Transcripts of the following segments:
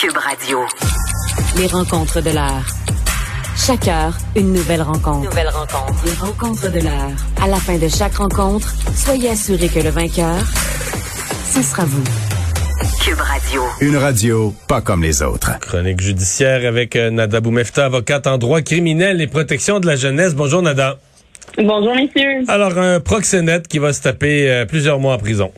Cube Radio. Les rencontres de l'heure. Chaque heure, une nouvelle rencontre. Nouvelle rencontre. Les rencontres de l'heure. À la fin de chaque rencontre, soyez assurés que le vainqueur, ce sera vous. Cube Radio. Une radio pas comme les autres. Chronique judiciaire avec euh, Nada Boumefta, avocate en droit criminel et protection de la jeunesse. Bonjour Nada. Bonjour, messieurs. Alors, un proxénète qui va se taper euh, plusieurs mois en prison.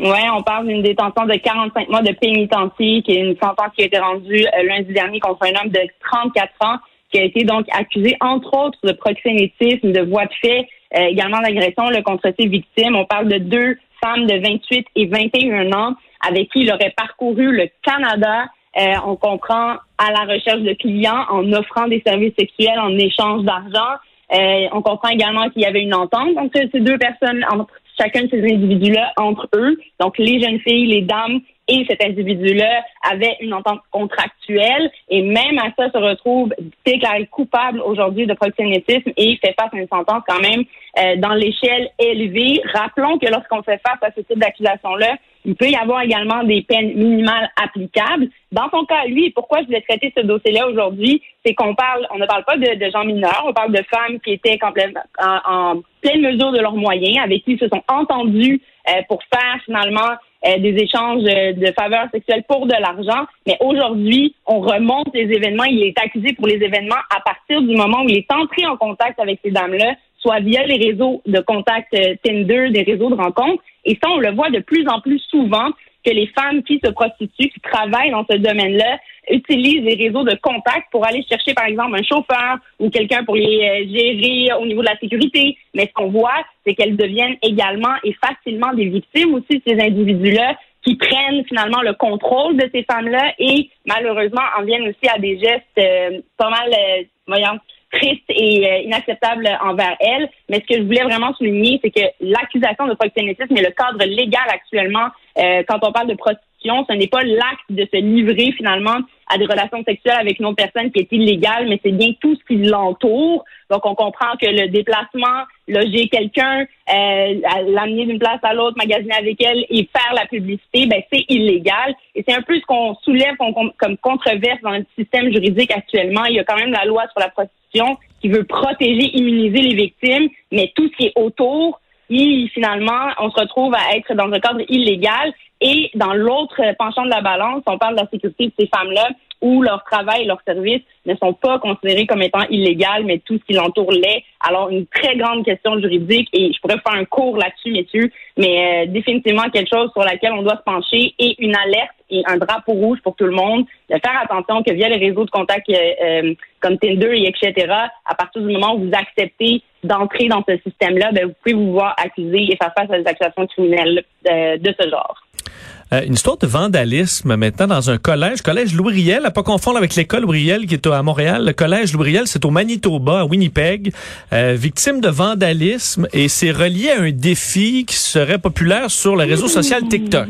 Oui, on parle d'une détention de 45 mois de pénitencier, qui est une sentence qui a été rendue euh, lundi dernier contre un homme de 34 ans, qui a été donc accusé, entre autres, de proxénétisme, de voie de fait, euh, également d'agression contre ses victimes. On parle de deux femmes de 28 et 21 ans avec qui il aurait parcouru le Canada. Euh, on comprend à la recherche de clients en offrant des services sexuels en échange d'argent. on comprend également qu'il y avait une entente entre ces deux personnes, entre chacun de ces individus-là entre eux. Donc, les jeunes filles, les dames et cet individu-là avaient une entente contractuelle et même à ça se retrouve déclaré coupable aujourd'hui de proxénétisme et fait face à une sentence quand même euh, dans l'échelle élevée. Rappelons que lorsqu'on fait face à ce type d'accusation-là, il peut y avoir également des peines minimales applicables. Dans son cas, lui, pourquoi je voulais traiter ce dossier-là aujourd'hui, c'est qu'on parle, on ne parle pas de, gens mineurs, on parle de femmes qui étaient complètement en, pleine mesure de leurs moyens, avec qui ils se sont entendus euh, pour faire finalement euh, des échanges de faveurs sexuelles pour de l'argent. Mais aujourd'hui, on remonte les événements. Il est accusé pour les événements à partir du moment où il est entré en contact avec ces dames-là, soit via les réseaux de contact euh, Tinder, des réseaux de rencontres. Et ça, on le voit de plus en plus souvent que les femmes qui se prostituent, qui travaillent dans ce domaine-là, utilisent les réseaux de contact pour aller chercher, par exemple, un chauffeur ou quelqu'un pour les euh, gérer au niveau de la sécurité. Mais ce qu'on voit, c'est qu'elles deviennent également et facilement des victimes aussi ces individus-là qui prennent finalement le contrôle de ces femmes-là et malheureusement en viennent aussi à des gestes euh, pas mal, euh, voyons, triste et euh, inacceptable envers elle. Mais ce que je voulais vraiment souligner, c'est que l'accusation de proxénétisme est le cadre légal actuellement euh, quand on parle de prostitution. Ce n'est pas l'acte de se livrer finalement à des relations sexuelles avec une autre personne qui est illégale, mais c'est bien tout ce qui l'entoure. Donc, on comprend que le déplacement, loger quelqu'un, euh, l'amener d'une place à l'autre, magasiner avec elle et faire la publicité, ben c'est illégal. Et c'est un peu ce qu'on soulève comme controverse dans le système juridique actuellement. Il y a quand même la loi sur la prostitution qui veut protéger, immuniser les victimes, mais tout ce qui est autour, et finalement, on se retrouve à être dans un cadre illégal. Et dans l'autre penchant de la balance, on parle de la sécurité de ces femmes-là où leur travail et leurs services ne sont pas considérés comme étant illégaux, mais tout ce qui l'entoure l'est. Alors, une très grande question juridique et je pourrais faire un cours là-dessus, messieurs, mais euh, définitivement quelque chose sur laquelle on doit se pencher et une alerte et un drapeau rouge pour tout le monde, de faire attention que via les réseaux de contact euh, euh, comme Tinder et etc., à partir du moment où vous acceptez d'entrer dans ce système-là, ben, vous pouvez vous voir accusé et faire face à des accusations criminelles de ce genre. Euh, une histoire de vandalisme maintenant dans un collège, collège Louis Riel, à pas confondre avec l'école Louis Riel qui est à Montréal. Le collège Louis Riel, c'est au Manitoba, à Winnipeg, euh, victime de vandalisme et c'est relié à un défi qui serait populaire sur le réseau social TikTok.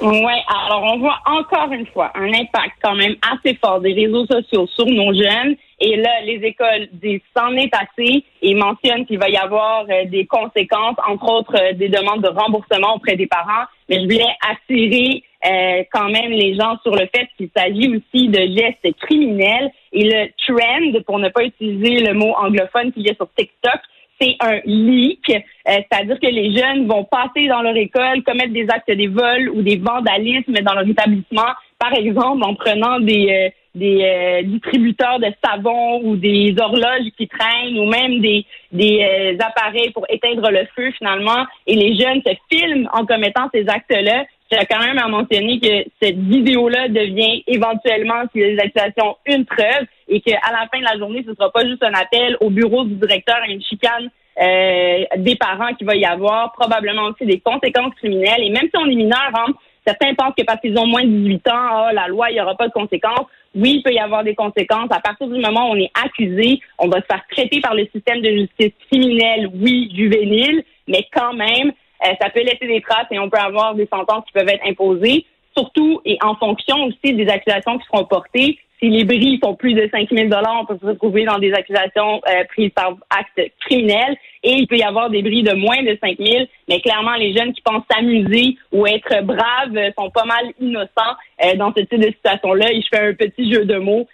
Oui, alors on voit encore une fois un impact quand même assez fort des réseaux sociaux sur nos jeunes. Et là, les écoles disent s'en est assez et mentionnent qu'il va y avoir euh, des conséquences, entre autres euh, des demandes de remboursement auprès des parents. Mais je voulais attirer euh, quand même les gens sur le fait qu'il s'agit aussi de gestes criminels. Et le trend, pour ne pas utiliser le mot anglophone qui vient sur TikTok, c'est un leak, euh, c'est-à-dire que les jeunes vont passer dans leur école, commettre des actes de vol ou des vandalismes dans leur établissement, par exemple en prenant des des euh, distributeurs de savon ou des horloges qui traînent ou même des des appareils pour éteindre le feu finalement et les jeunes se filment en commettant ces actes-là. J'ai quand même à mentionner que cette vidéo-là devient éventuellement, si les accusations, une preuve et qu'à la fin de la journée, ce ne sera pas juste un appel au bureau du directeur et une chicane euh, des parents qui va y avoir, probablement aussi des conséquences criminelles. Et même si on est mineur, hein, certains pensent que parce qu'ils ont moins de 18 ans, ah, la loi, il n'y aura pas de conséquences. Oui, il peut y avoir des conséquences. À partir du moment où on est accusé, on va se faire traiter par le système de justice criminelle, oui, juvénile, mais quand même, euh, ça peut laisser des traces et on peut avoir des sentences qui peuvent être imposées, surtout et en fonction aussi des accusations qui seront portées si les bris font plus de 5 000 on peut se retrouver dans des accusations euh, prises par actes criminels. Et il peut y avoir des bris de moins de 5 000, mais clairement, les jeunes qui pensent s'amuser ou être braves euh, sont pas mal innocents euh, dans ce type de situation-là. Et je fais un petit jeu de mots.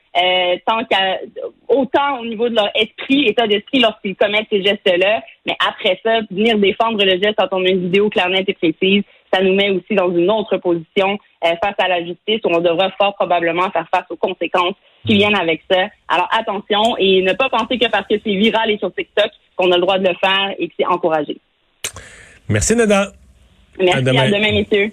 tant qu'à autant au niveau de leur esprit, état d'esprit lorsqu'ils commettent ces gestes-là, mais après ça, venir défendre le geste quand on a une vidéo claire, nette et précise, ça nous met aussi dans une autre position euh, face à la justice où on devra fort probablement faire face aux conséquences qui viennent avec ça. Alors attention et ne pas penser que parce que c'est viral et sur TikTok qu'on a le droit de le faire et que c'est encouragé. Merci Nada. Merci à demain, à demain messieurs.